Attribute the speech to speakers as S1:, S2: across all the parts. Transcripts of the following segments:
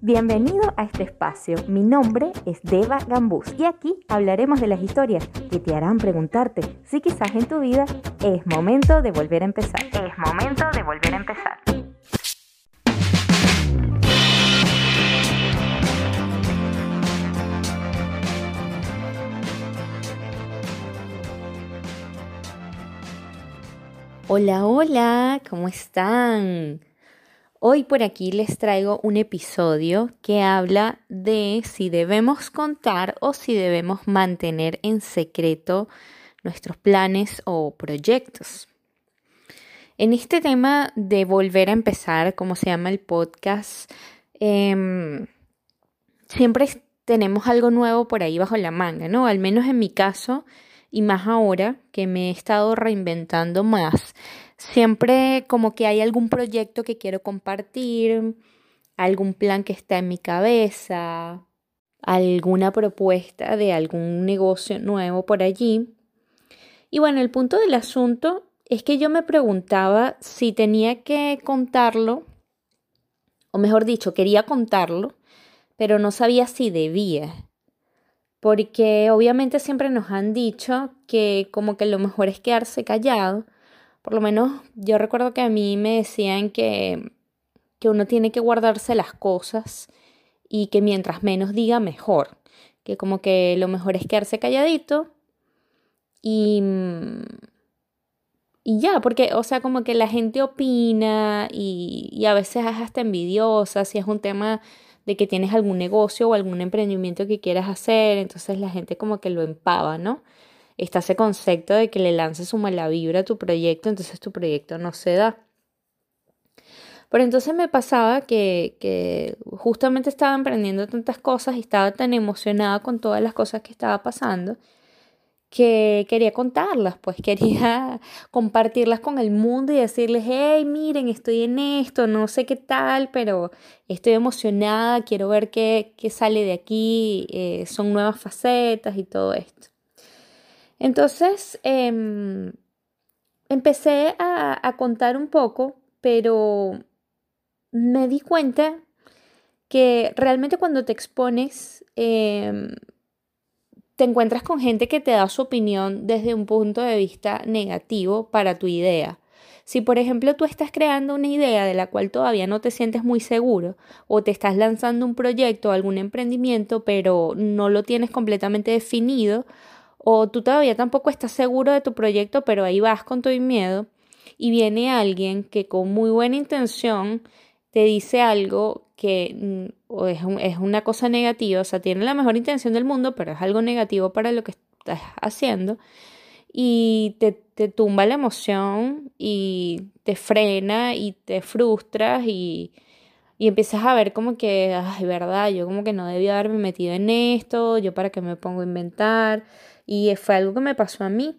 S1: Bienvenido a este espacio. Mi nombre es Deva Gambús y aquí hablaremos de las historias que te harán preguntarte si quizás en tu vida es momento de volver a empezar.
S2: Es momento de volver a empezar.
S1: Hola, hola, ¿cómo están? Hoy por aquí les traigo un episodio que habla de si debemos contar o si debemos mantener en secreto nuestros planes o proyectos. En este tema de volver a empezar, como se llama el podcast, em, siempre tenemos algo nuevo por ahí bajo la manga, ¿no? Al menos en mi caso, y más ahora que me he estado reinventando más, siempre como que hay algún proyecto que quiero compartir, algún plan que está en mi cabeza, alguna propuesta de algún negocio nuevo por allí. Y bueno, el punto del asunto es que yo me preguntaba si tenía que contarlo, o mejor dicho, quería contarlo, pero no sabía si debía porque obviamente siempre nos han dicho que como que lo mejor es quedarse callado. Por lo menos yo recuerdo que a mí me decían que, que uno tiene que guardarse las cosas y que mientras menos diga mejor. Que como que lo mejor es quedarse calladito y, y ya, porque, o sea, como que la gente opina y, y a veces es hasta envidiosa si es un tema de que tienes algún negocio o algún emprendimiento que quieras hacer, entonces la gente como que lo empava, ¿no? Está ese concepto de que le lances su mala vibra a tu proyecto, entonces tu proyecto no se da. Pero entonces me pasaba que, justamente estaba emprendiendo tantas cosas y estaba tan emocionada con todas las cosas que estaba pasando que quería contarlas, pues quería compartirlas con el mundo y decirles, hey, miren, estoy en esto, no sé qué tal, pero estoy emocionada, quiero ver qué, qué sale de aquí, eh, son nuevas facetas y todo esto. Entonces, em, empecé a, a, contar un poco, pero me di cuenta que realmente cuando te expones, eh, te encuentras con gente que te da su opinión desde un punto de vista negativo para tu idea. Si por ejemplo tú estás creando una idea de la cual todavía no te sientes muy seguro o te estás lanzando un proyecto o algún emprendimiento pero no lo tienes completamente definido o tú todavía tampoco estás seguro de tu proyecto pero ahí vas con el miedo y viene alguien que con muy buena intención te dice algo que mm, es, es, una cosa negativa, o sea, tiene la mejor intención del mundo, pero es algo negativo para lo que estás haciendo, y te, te tumba la emoción y te frena y te frustras y, y empiezas a ver como que, ay, verdad, yo como que no debía haberme metido en esto, yo para qué me pongo a inventar, y fue algo que me pasó a mí.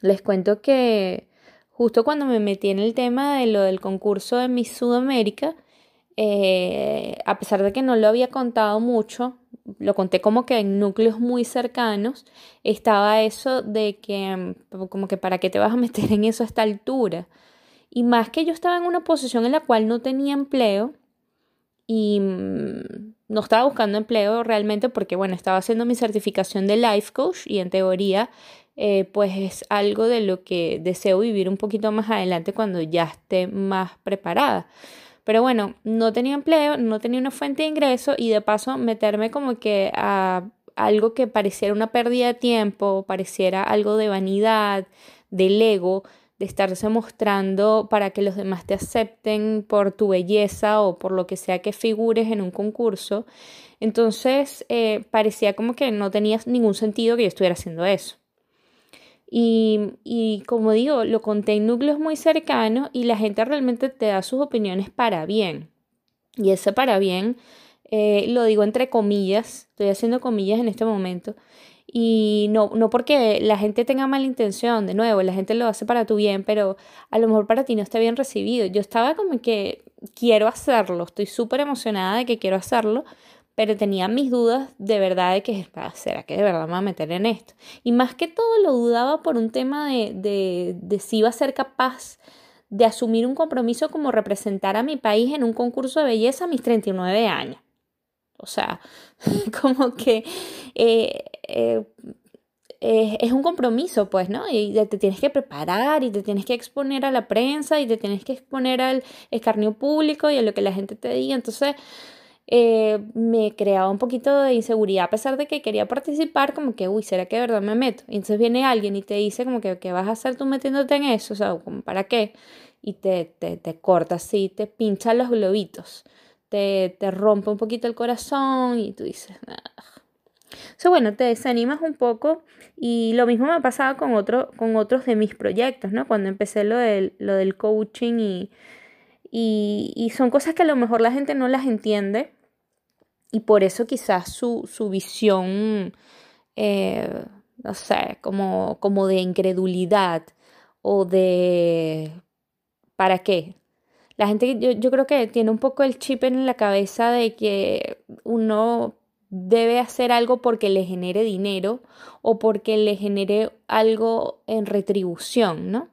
S1: Les cuento que justo cuando me metí en el tema de lo del concurso de Miss Sudamérica, eh, a pesar de que no lo había contado mucho, lo conté como que en núcleos muy cercanos, estaba eso de que, mm, como que para qué te vas a meter en eso a esta altura. Y más que yo estaba en una posición en la cual no tenía empleo y mm, no estaba buscando empleo realmente porque, bueno, estaba haciendo mi certificación de life coach y en teoría, eh, pues es algo de lo que deseo vivir un poquito más adelante cuando ya esté más preparada. Pero bueno, no tenía empleo, no tenía una fuente de ingreso y de paso meterme como que a algo que pareciera una pérdida de tiempo, pareciera algo de vanidad, del ego, de estarse mostrando para que los demás te acepten por tu belleza o por lo que sea que figures en un concurso. Entonces eh, parecía como que no tenía ningún sentido que yo estuviera haciendo eso. Y, como digo, lo conté en núcleos muy cercanos y la gente realmente te da sus opiniones para bien. Y ese para bien eh, lo digo entre comillas, estoy haciendo comillas en este momento. Y no, no porque la gente tenga mala intención, de nuevo, la gente lo hace para tu bien, pero a lo mejor para ti no está bien recibido. Yo estaba como que quiero hacerlo, estoy súper emocionada de que quiero hacerlo, pero tenía mis dudas de verdad de que, ah, ¿será que de verdad me voy a meter en esto? Y más que todo lo dudaba por un tema de, de, de si iba a ser capaz de asumir un compromiso como representar a mi país en un concurso de belleza a mis 39 años. O sea, como que eh, eh, es un compromiso, pues, ¿no? Y te tienes que preparar y te tienes que exponer a la prensa y te tienes que exponer al escarnio público y a lo que la gente te diga. Entonces, eh, me creaba un poquito de inseguridad, a pesar de que quería participar, como que, uy, ¿será que de verdad me meto? Y entonces viene alguien y te dice como que, ¿qué vas a hacer tú metiéndote en eso? O sea, ¿para qué? Y te, te, te corta así, te pincha los globitos, te, te rompe un poquito el corazón y tú dices, o bueno, te desanimas un poco y lo mismo me ha pasado con, otro, con otros de mis proyectos, ¿no? Cuando empecé lo del, lo del coaching y, y, son cosas que a lo mejor la gente no las entiende y por eso quizás su, su visión, eh, no sé, como, como de incredulidad o de ¿para qué? La gente, yo, yo creo que tiene un poco el chip en la cabeza de que uno debe hacer algo porque le genere dinero o porque le genere algo en retribución, ¿no?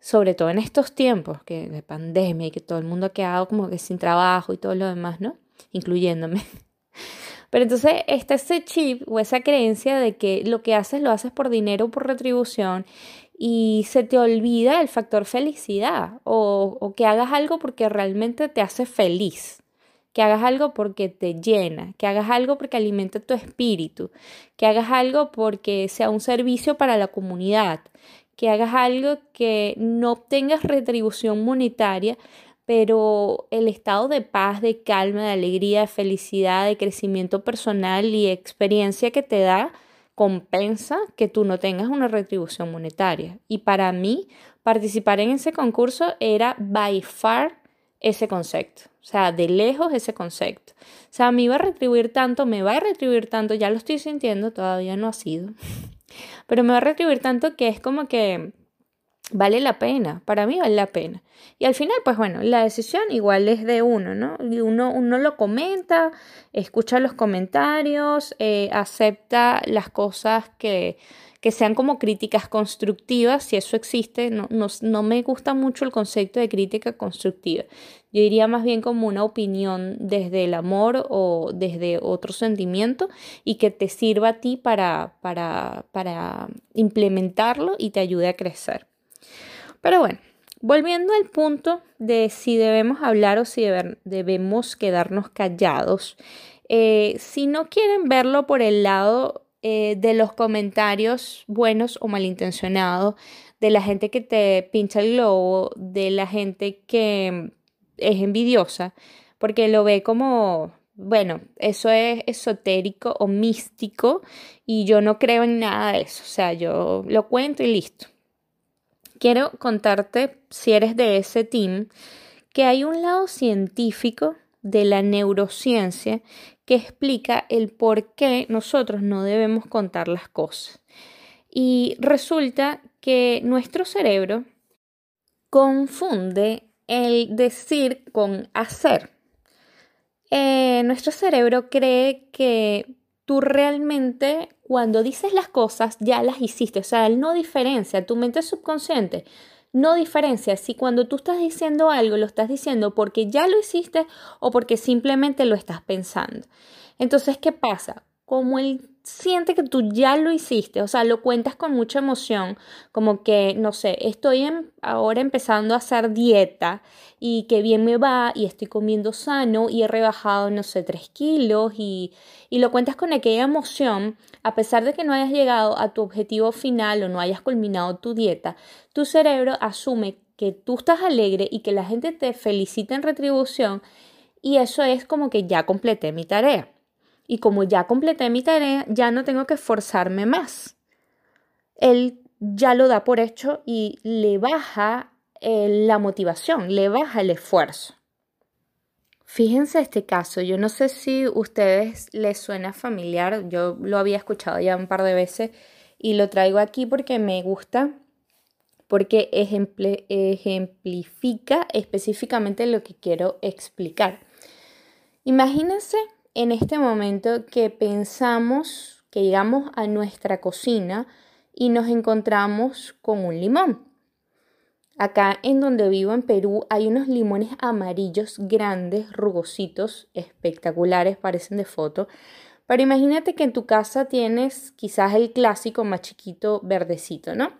S1: Sobre todo en estos tiempos que de pandemia y que todo el mundo ha quedado como que sin trabajo y todo lo demás, ¿no? Incluyéndome. Pero entonces está ese chip o esa creencia de que lo que haces lo haces por dinero o por retribución y se te olvida el factor felicidad o, o que hagas algo porque realmente te hace feliz que hagas algo porque te llena, que hagas algo porque alimenta tu espíritu, que hagas algo porque sea un servicio para la comunidad, que hagas algo que no obtengas retribución monetaria, pero el estado de paz, de calma, de alegría, de felicidad, de crecimiento personal y experiencia que te da compensa que tú no tengas una retribución monetaria. Y para mí, participar en ese concurso era by far ese concepto. O sea, de lejos ese concepto. O sea, me iba a retribuir tanto, me va a retribuir tanto, ya lo estoy sintiendo, todavía no ha sido. Pero me va a retribuir tanto que es como que vale la pena, para mí vale la pena. Y al final, pues bueno, la decisión igual es de uno, ¿no? Y uno, uno lo comenta, escucha los comentarios, eh, acepta las cosas que, que sean como críticas constructivas, si eso existe, no, no, me gusta mucho el concepto de crítica constructiva. Yo diría más bien como una opinión desde el amor o desde otro sentimiento y que te sirva a ti para, para, para implementarlo y te ayude a crecer. Pero bueno, volviendo al punto de si debemos hablar o si debemos quedarnos callados. Eh, si no quieren verlo por el lado eh, de los comentarios buenos o malintencionados, de la gente que te pincha el globo, de la gente que es envidiosa, porque lo ve como, bueno, eso es esotérico o místico y yo no creo en nada de eso, o sea, yo lo cuento y listo. Quiero contarte, si eres de ese team, que hay un lado científico de la neurociencia que explica el por qué nosotros no debemos contar las cosas. Y resulta que nuestro cerebro confunde el decir con hacer. Eh, nuestro cerebro cree que tú realmente cuando dices las cosas ya las hiciste, o sea, él no diferencia, tu mente subconsciente no diferencia si cuando tú estás diciendo algo lo estás diciendo porque ya lo hiciste o porque simplemente lo estás pensando. Entonces, ¿qué pasa? Como él siente que tú ya lo hiciste, o sea, lo cuentas con mucha emoción, como que, no sé, estoy ahora empezando a hacer dieta y que bien me va y estoy comiendo sano y he rebajado, no sé, tres kilos y, y lo cuentas con aquella emoción, a pesar de que no hayas llegado a tu objetivo final o no hayas culminado tu dieta, tu cerebro asume que tú estás alegre y que la gente te felicita en retribución y eso es como que ya completé mi tarea. Y como ya completé mi tarea, ya no tengo que esforzarme más. Él ya lo da por hecho y le baja eh, la motivación, le baja el esfuerzo. Fíjense este caso, yo no sé si a ustedes les suena familiar, yo lo había escuchado ya un par de veces y lo traigo aquí porque me gusta, porque ejemplifica específicamente lo que quiero explicar. Imagínense en este momento que pensamos que llegamos a nuestra cocina y nos encontramos con un limón. Acá en donde vivo en Perú hay unos limones amarillos grandes, rugositos, espectaculares, parecen de foto. Pero imagínate que en tu casa tienes quizás el clásico más chiquito verdecito, ¿no?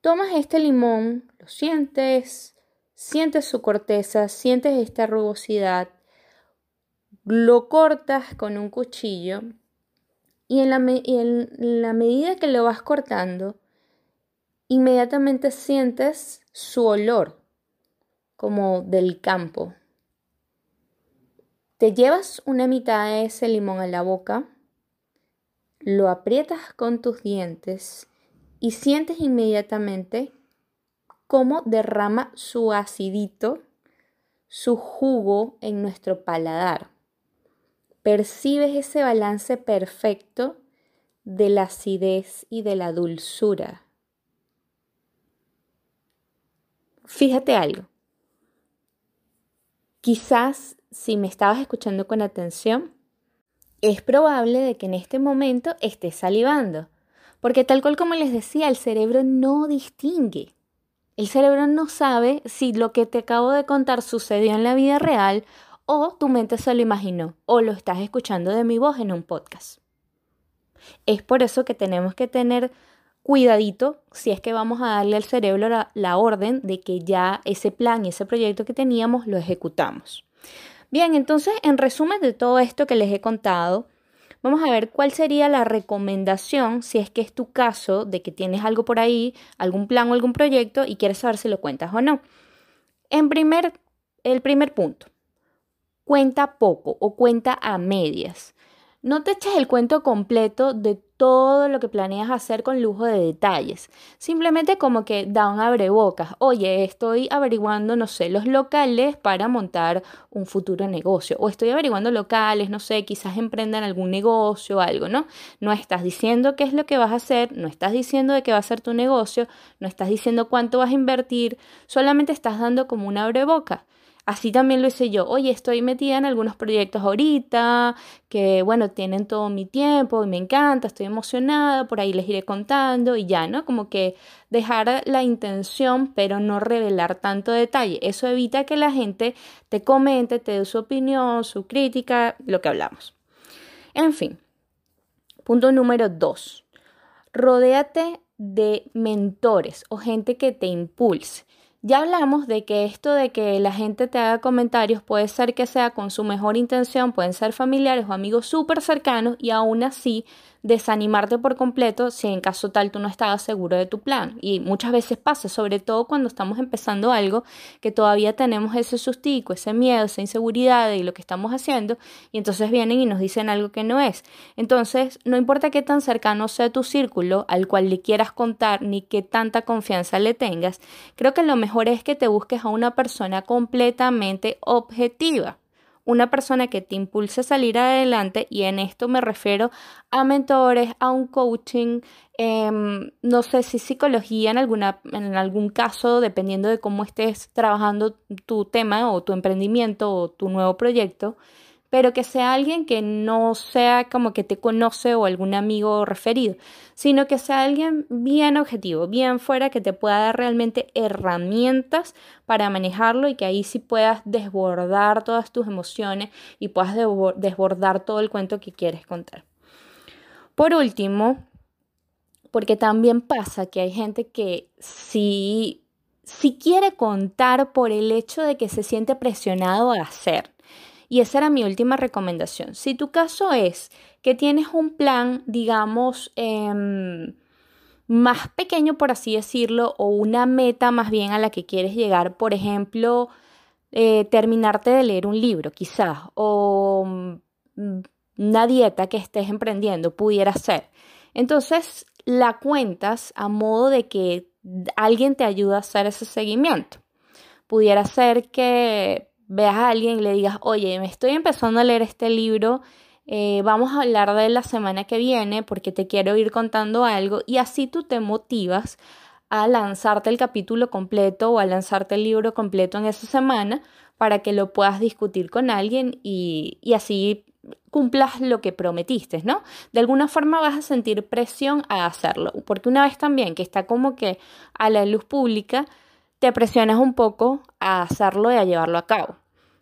S1: Tomas este limón, lo sientes, sientes su corteza, sientes esta rugosidad, lo cortas con un cuchillo y en la, en la medida que lo vas cortando, inmediatamente sientes su olor como del campo. Te llevas una mitad de ese limón a la boca, lo aprietas con tus dientes y sientes inmediatamente cómo derrama su acidito, su jugo en nuestro paladar. Percibes ese balance perfecto de la acidez y de la dulzura. Fíjate algo. Quizás si me estabas escuchando con atención, es probable de que en este momento estés salivando, porque tal cual como les decía, el cerebro no distingue. El cerebro no sabe si lo que te acabo de contar sucedió en la vida real o tu mente se lo imaginó o lo estás escuchando de mi voz en un podcast. Es por eso que tenemos que tener cuidadito si es que vamos a darle al cerebro la, orden de que ya ese plan y ese proyecto que teníamos lo ejecutamos. Bien, entonces en resumen de todo esto que les he contado, vamos a ver cuál sería la recomendación si es que es tu caso de que tienes algo por ahí, algún plan o algún proyecto y quieres saber si lo cuentas o no. En primer, el primer punto, cuenta poco o cuenta a medias. No te eches el cuento completo de todo lo que planeas hacer con lujo de detalles. Simplemente como que da un abrebocas. Oye, estoy averiguando, no sé, los locales para montar un futuro negocio. O estoy averiguando locales, no sé, quizás emprendan algún negocio o algo, ¿no? No estás diciendo qué es lo que vas a hacer, no estás diciendo de qué va a ser tu negocio, no estás diciendo cuánto vas a invertir, solamente estás dando como un abrebocas. Así también lo hice yo. Oye, estoy metida en algunos proyectos ahorita que, bueno, tienen todo mi tiempo y me encanta, estoy emocionada, por ahí les iré contando y ya, ¿no? Como que dejar la intención, pero no revelar tanto detalle. Eso evita que la gente te comente, te dé su opinión, su crítica, lo que hablamos. En fin, punto número dos. Rodéate de mentores o gente que te impulse. Ya hablamos de que esto de que la gente te haga comentarios puede ser que sea con su mejor intención, pueden ser familiares o amigos súper cercanos y aún así desanimarte por completo si en caso tal tú no estabas seguro de tu plan. Y muchas veces pasa, sobre todo cuando estamos empezando algo, que todavía tenemos ese sustico, ese miedo, esa inseguridad de lo que estamos haciendo y entonces vienen y nos dicen algo que no es. Entonces, no importa qué tan cercano sea tu círculo al cual le quieras contar ni qué tanta confianza le tengas, creo que lo mejor es que te busques a una persona completamente objetiva una persona que te impulse a salir adelante y en esto me refiero a mentores, a un coaching, em, no sé si psicología en, alguna, en algún caso, dependiendo de cómo estés trabajando tu tema o tu emprendimiento o tu nuevo proyecto pero que sea alguien que no sea como que te conoce o algún amigo referido, sino que sea alguien bien objetivo, bien fuera, que te pueda dar realmente herramientas para manejarlo y que ahí sí puedas desbordar todas tus emociones y puedas desbordar todo el cuento que quieres contar. Por último, porque también pasa que hay gente que si, si quiere contar por el hecho de que se siente presionado a hacer, y esa era mi última recomendación. Si tu caso es que tienes un plan, digamos, em, más pequeño, por así decirlo, o una meta más bien a la que quieres llegar, por ejemplo, eh, terminarte de leer un libro, quizás, o mm, una dieta que estés emprendiendo, pudiera ser. Entonces, la cuentas a modo de que alguien te ayuda a hacer ese seguimiento. Pudiera ser que veas a alguien y le digas, oye, me estoy empezando a leer este libro, eh, vamos a hablar de la semana que viene porque te quiero ir contando algo y así tú te motivas a lanzarte el capítulo completo o a lanzarte el libro completo en esa semana para que lo puedas discutir con alguien y, y así cumplas lo que prometiste, ¿no? De alguna forma vas a sentir presión a hacerlo, porque una vez también que está como que a la luz pública, te presionas un poco a hacerlo y a llevarlo a cabo.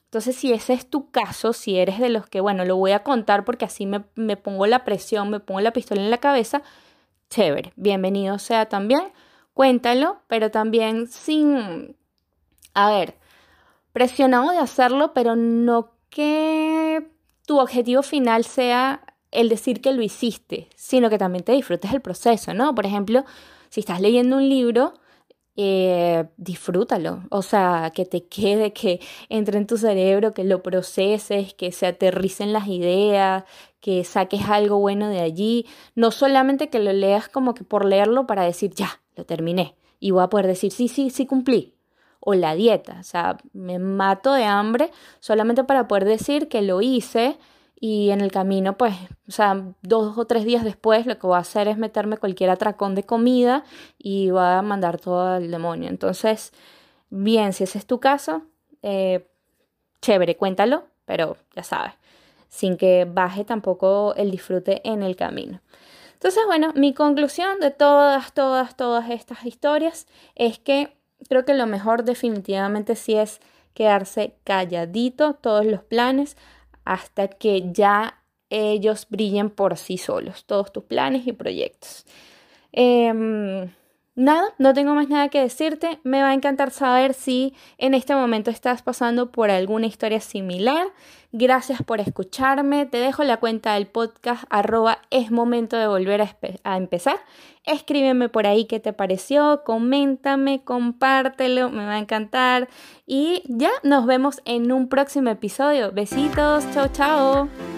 S1: Entonces, si ese es tu caso, si eres de los que, bueno, lo voy a contar porque así me, me pongo la presión, me pongo la pistola en la cabeza, chévere, bienvenido sea también, cuéntalo, pero también sin, a ver, presionado de hacerlo, pero no que tu objetivo final sea el decir que lo hiciste, sino que también te disfrutes el proceso, ¿no? Por ejemplo, si estás leyendo un libro, eh, disfrútalo, o sea, que te quede, que entre en tu cerebro, que lo proceses, que se aterricen las ideas, que saques algo bueno de allí, no solamente que lo leas como que por leerlo para decir, ya, lo terminé, y voy a poder decir, sí, sí, sí cumplí, o la dieta, o sea, me mato de hambre solamente para poder decir que lo hice y en el camino, pues, o sea, dos o tres días después lo que voy a hacer es meterme cualquier atracón de comida y voy a mandar todo al demonio. Entonces, bien, si ese es tu caso, eh, chévere, cuéntalo, pero ya sabes, sin que baje tampoco el disfrute en el camino. Entonces, bueno, mi conclusión de todas, todas, todas estas historias es que creo que lo mejor definitivamente sí es quedarse calladito todos los planes hasta que ya ellos brillen por sí solos, todos tus planes y proyectos. Em, nada, no tengo más nada que decirte. Me va a encantar saber si en este momento estás pasando por alguna historia similar. Gracias por escucharme. Te dejo la cuenta del podcast arroba es momento de volver a, empezar. Escríbeme por ahí qué te pareció, coméntame, compártelo, me va a encantar. Y ya nos vemos en un próximo episodio. Besitos, chao, chao.